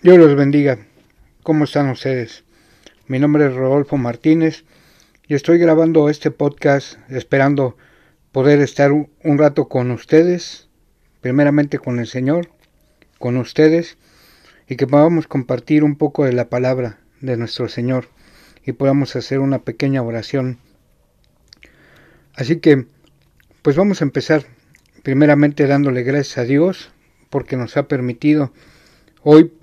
Dios los bendiga. ¿Cómo están ustedes? Mi nombre es Rodolfo Martínez y estoy grabando este podcast esperando poder estar un rato con ustedes, primeramente con el Señor, con ustedes, y que podamos compartir un poco de la palabra de nuestro Señor y podamos hacer una pequeña oración. Así que, pues vamos a empezar primeramente dándole gracias a Dios porque nos ha permitido hoy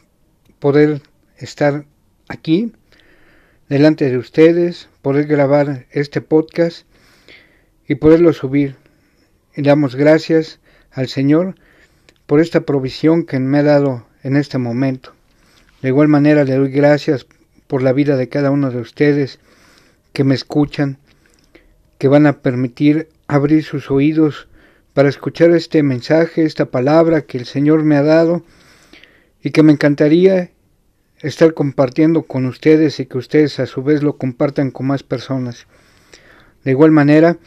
poder estar aquí delante de ustedes, poder grabar este podcast y poderlo subir. Y damos gracias al Señor por esta provisión que me ha dado en este momento. De igual manera le doy gracias por la vida de cada uno de ustedes que me escuchan, que van a permitir abrir sus oídos para escuchar este mensaje, esta palabra que el Señor me ha dado y que me encantaría estar compartiendo con ustedes y que ustedes a su vez lo compartan con más personas. De igual manera,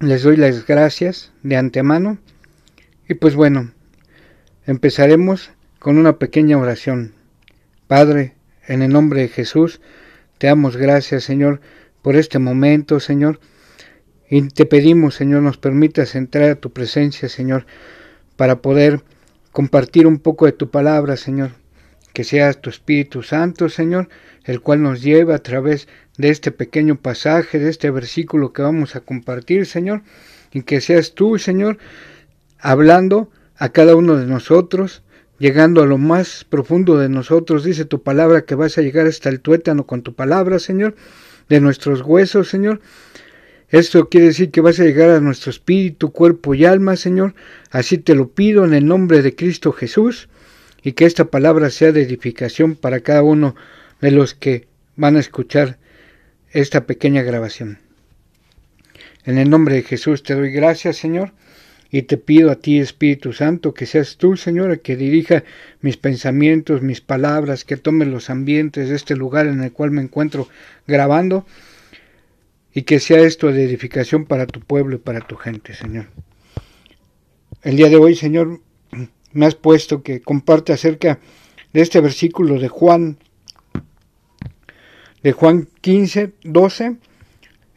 les doy las gracias de antemano y pues bueno, empezaremos con una pequeña oración. Padre, en el nombre de Jesús, te damos gracias, Señor, por este momento, Señor, y te pedimos, Señor, nos permitas entrar a tu presencia, Señor, para poder compartir un poco de tu palabra, Señor. Que sea tu Espíritu Santo, Señor, el cual nos lleva a través de este pequeño pasaje, de este versículo que vamos a compartir, Señor, y que seas tú, Señor, hablando a cada uno de nosotros, llegando a lo más profundo de nosotros. Dice tu palabra que vas a llegar hasta el tuétano con tu palabra, Señor, de nuestros huesos, Señor, esto quiere decir que vas a llegar a nuestro espíritu, cuerpo y alma, Señor. Así te lo pido en el nombre de Cristo Jesús y que esta palabra sea de edificación para cada uno de los que van a escuchar esta pequeña grabación. En el nombre de Jesús te doy gracias, Señor, y te pido a ti, Espíritu Santo, que seas tú, Señor, que dirija mis pensamientos, mis palabras, que tome los ambientes de este lugar en el cual me encuentro grabando y que sea esto de edificación para tu pueblo y para tu gente, Señor. El día de hoy, Señor, me has puesto que comparte acerca de este versículo de Juan, de Juan 15, 12.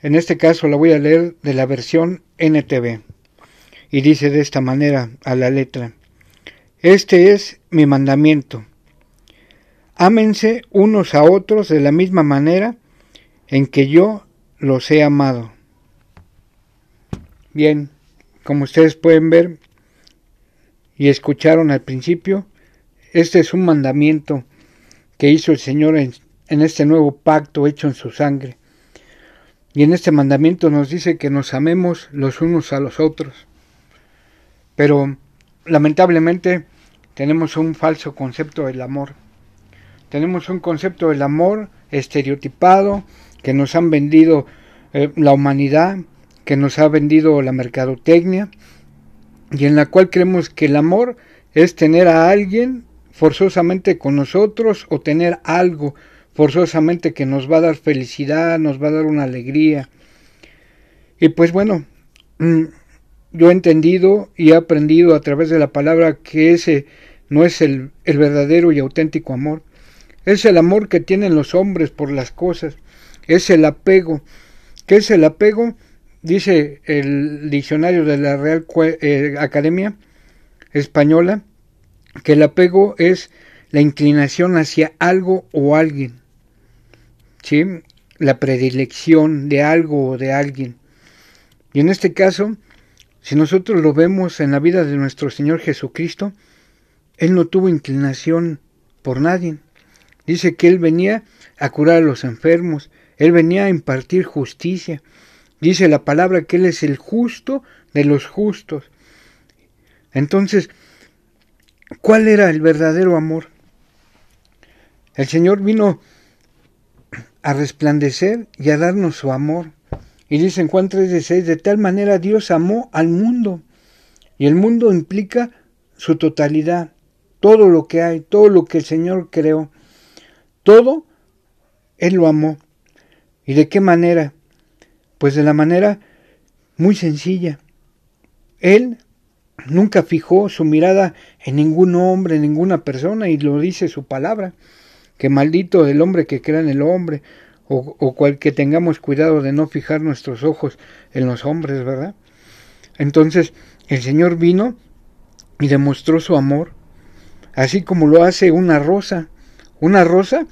En este caso la voy a leer de la versión NTV. Y dice de esta manera a la letra, Este es mi mandamiento. Ámense unos a otros de la misma manera en que yo los he amado. Bien, como ustedes pueden ver y escucharon al principio, este es un mandamiento que hizo el Señor en, este nuevo pacto hecho en su sangre. Y en este mandamiento nos dice que nos amemos los unos a los otros. Pero lamentablemente tenemos un falso concepto del amor. Tenemos un concepto del amor estereotipado que nos han vendido eh, la humanidad, que nos ha vendido la mercadotecnia, y en la cual creemos que el amor es tener a alguien forzosamente con nosotros o tener algo forzosamente que nos va a dar felicidad, nos va a dar una alegría. Y pues bueno, mm, yo he entendido y he aprendido a través de la palabra que ese no es el, el verdadero y auténtico amor. Es el amor que tienen los hombres por las cosas es el apego. ¿Qué es el apego? Dice el diccionario de la Real eh, Academia Española que el apego es la inclinación hacia algo o alguien. ¿Sí? La predilección de algo o de alguien. Y en este caso, si nosotros lo vemos en la vida de nuestro Señor Jesucristo, Él no tuvo inclinación por nadie. Dice que Él venía a curar a los enfermos, él venía a impartir justicia. Dice la palabra que Él es el justo de los justos. Entonces, ¿cuál era el verdadero amor? El Señor vino a resplandecer y a darnos su amor. Y dice en Juan 3 de 6, de tal manera Dios amó al mundo. Y el mundo implica su totalidad, todo lo que hay, todo lo que el Señor creó. Todo Él lo amó. ¿Y de qué manera? Pues de la manera muy sencilla. Él nunca fijó su mirada en ningún hombre, en ninguna persona, y lo dice su palabra, que maldito el hombre que crea en el hombre, o, o cual que tengamos cuidado de no fijar nuestros ojos en los hombres, ¿verdad? Entonces el Señor vino y demostró su amor, así como lo hace una rosa. Una rosa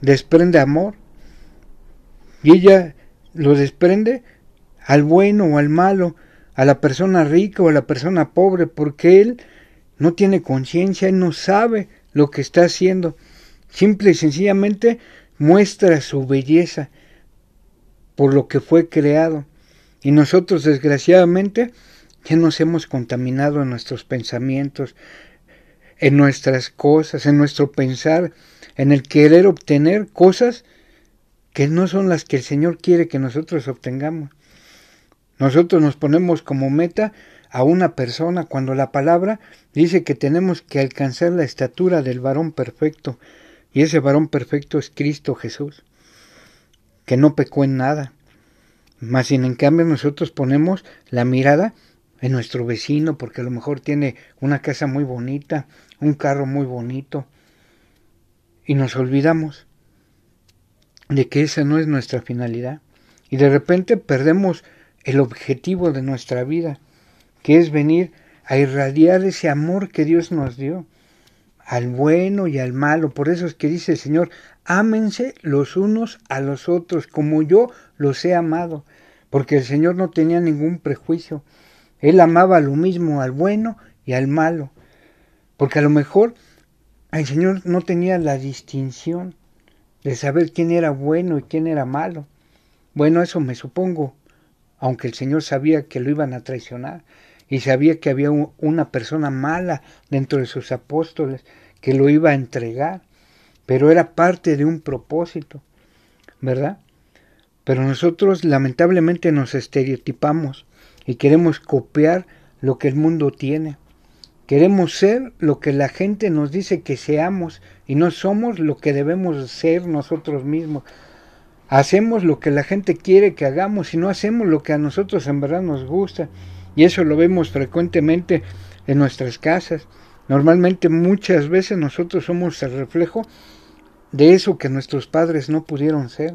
desprende amor y ella lo desprende al bueno o al malo, a la persona rica o a la persona pobre, porque él no tiene conciencia, él no sabe lo que está haciendo. Simple y sencillamente muestra su belleza por lo que fue creado. Y nosotros, desgraciadamente, ya nos hemos contaminado en nuestros pensamientos, en nuestras cosas, en nuestro pensar, en el querer obtener cosas que no son las que el Señor quiere que nosotros obtengamos. Nosotros nos ponemos como meta a una persona cuando la palabra dice que tenemos que alcanzar la estatura del varón perfecto, y ese varón perfecto es Cristo Jesús, que no pecó en nada. Mas sin en cambio nosotros ponemos la mirada en nuestro vecino porque a lo mejor tiene una casa muy bonita, un carro muy bonito, y nos olvidamos de que esa no es nuestra finalidad. Y de repente perdemos el objetivo de nuestra vida, que es venir a irradiar ese amor que Dios nos dio, al bueno y al malo. Por eso es que dice el Señor, ámense los unos a los otros, como yo los he amado, porque el Señor no tenía ningún prejuicio. Él amaba lo mismo al bueno y al malo, porque a lo mejor el Señor no tenía la distinción de saber quién era bueno y quién era malo. Bueno, eso me supongo, aunque el Señor sabía que lo iban a traicionar y sabía que había una persona mala dentro de sus apóstoles que lo iba a entregar, pero era parte de un propósito, ¿verdad? Pero nosotros lamentablemente nos estereotipamos y queremos copiar lo que el mundo tiene. Queremos ser lo que la gente nos dice que seamos y no somos lo que debemos ser nosotros mismos. Hacemos lo que la gente quiere que hagamos y no hacemos lo que a nosotros en verdad nos gusta. Y eso lo vemos frecuentemente en nuestras casas. Normalmente muchas veces nosotros somos el reflejo de eso que nuestros padres no pudieron ser.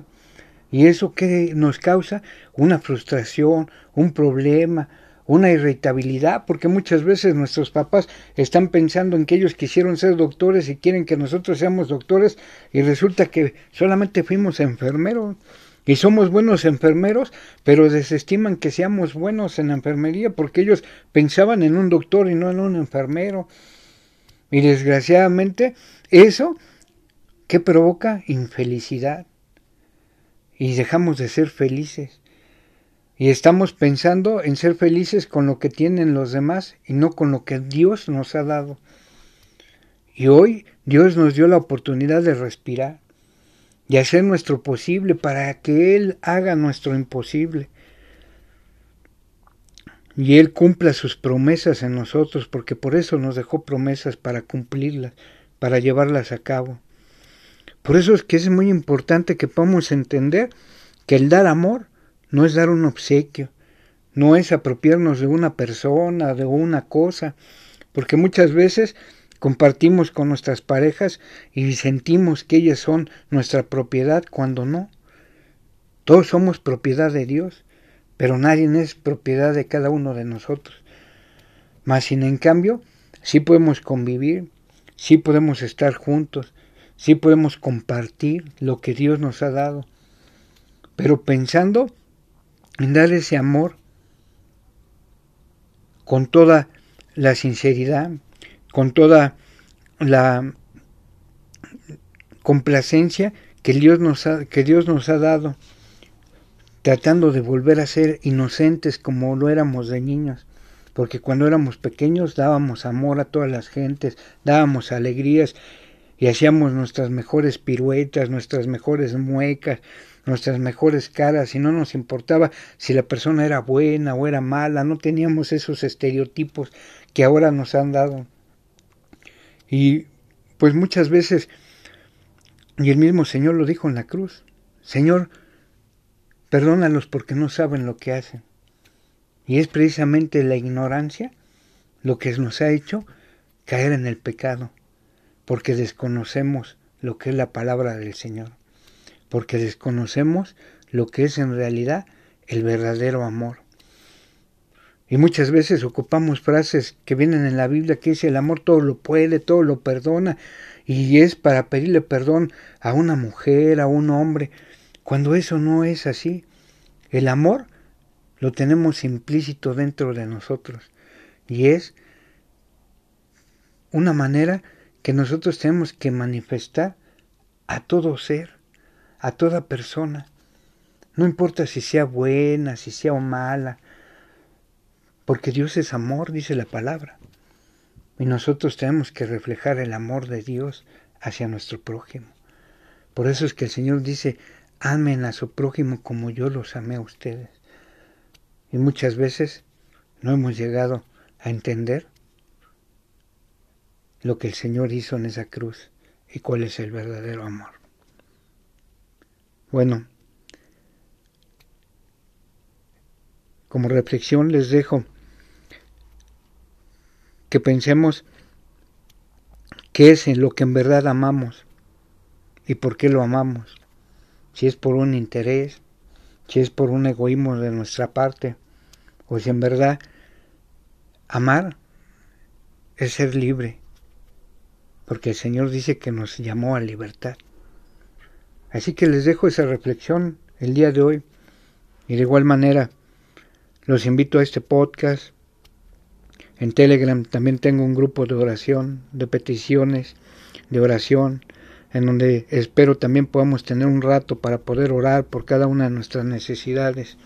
Y eso que nos causa una frustración, un problema, una irritabilidad, porque muchas veces nuestros papás están pensando en que ellos quisieron ser doctores y quieren que nosotros seamos doctores y resulta que solamente fuimos enfermeros y somos buenos enfermeros, pero desestiman que seamos buenos en la enfermería porque ellos pensaban en un doctor y no en un enfermero. Y desgraciadamente eso que provoca infelicidad y dejamos de ser felices. Y estamos pensando en ser felices con lo que tienen los demás y no con lo que Dios nos ha dado. Y hoy Dios nos dio la oportunidad de respirar y hacer nuestro posible para que Él haga nuestro imposible. Y Él cumpla sus promesas en nosotros, porque por eso nos dejó promesas para cumplirlas, para llevarlas a cabo. Por eso es que es muy importante que podamos entender que el dar amor no es dar un obsequio, no es apropiarnos de una persona, de una cosa, porque muchas veces compartimos con nuestras parejas y sentimos que ellas son nuestra propiedad cuando no. Todos somos propiedad de Dios, pero nadie es propiedad de cada uno de nosotros. Mas sin en cambio, sí podemos convivir, sí podemos estar juntos, sí podemos compartir lo que Dios nos ha dado, pero pensando dar ese amor con toda la sinceridad, con toda la complacencia que Dios nos ha, que Dios nos ha dado, tratando de volver a ser inocentes como lo éramos de niños, porque cuando éramos pequeños dábamos amor a todas las gentes, dábamos alegrías y hacíamos nuestras mejores piruetas, nuestras mejores muecas, nuestras mejores caras y no nos importaba si la persona era buena o era mala, no teníamos esos estereotipos que ahora nos han dado. Y pues muchas veces, y el mismo Señor lo dijo en la cruz, Señor, perdónalos porque no saben lo que hacen. Y es precisamente la ignorancia lo que nos ha hecho caer en el pecado, porque desconocemos lo que es la palabra del Señor, porque desconocemos lo que es en realidad el verdadero amor. Y muchas veces ocupamos frases que vienen en la Biblia que dice el amor todo lo puede, todo lo perdona, y es para pedirle perdón a una mujer, a un hombre, cuando eso no es así. El amor lo tenemos implícito dentro de nosotros y es una manera que nosotros tenemos que manifestar a todo ser, a toda persona. No importa si sea buena, si sea mala, porque Dios es amor, dice la palabra. Y nosotros tenemos que reflejar el amor de Dios hacia nuestro prójimo. Por eso es que el Señor dice, amen a su prójimo como yo los amé a ustedes. Y muchas veces no hemos llegado a entender lo que el Señor hizo en esa cruz y cuál es el verdadero amor. Bueno, como reflexión les dejo que pensemos qué es en lo que en verdad amamos y por qué lo amamos. Si es por un interés, si es por un egoísmo de nuestra parte, o si en verdad amar es ser libre, porque el Señor dice que nos llamó a libertad. Así que les dejo esa reflexión el día de hoy y de igual manera los invito a este podcast. En Telegram también tengo un grupo de oración, de peticiones, de oración, en donde espero también podamos tener un rato para poder orar por cada una de nuestras necesidades.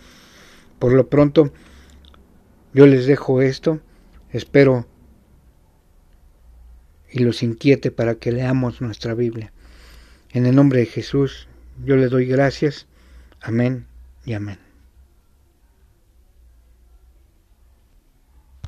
Por lo pronto, yo les dejo esto. Espero y los inquiete para que leamos nuestra Biblia. En el nombre de Jesús, yo le doy gracias. Amén y amén.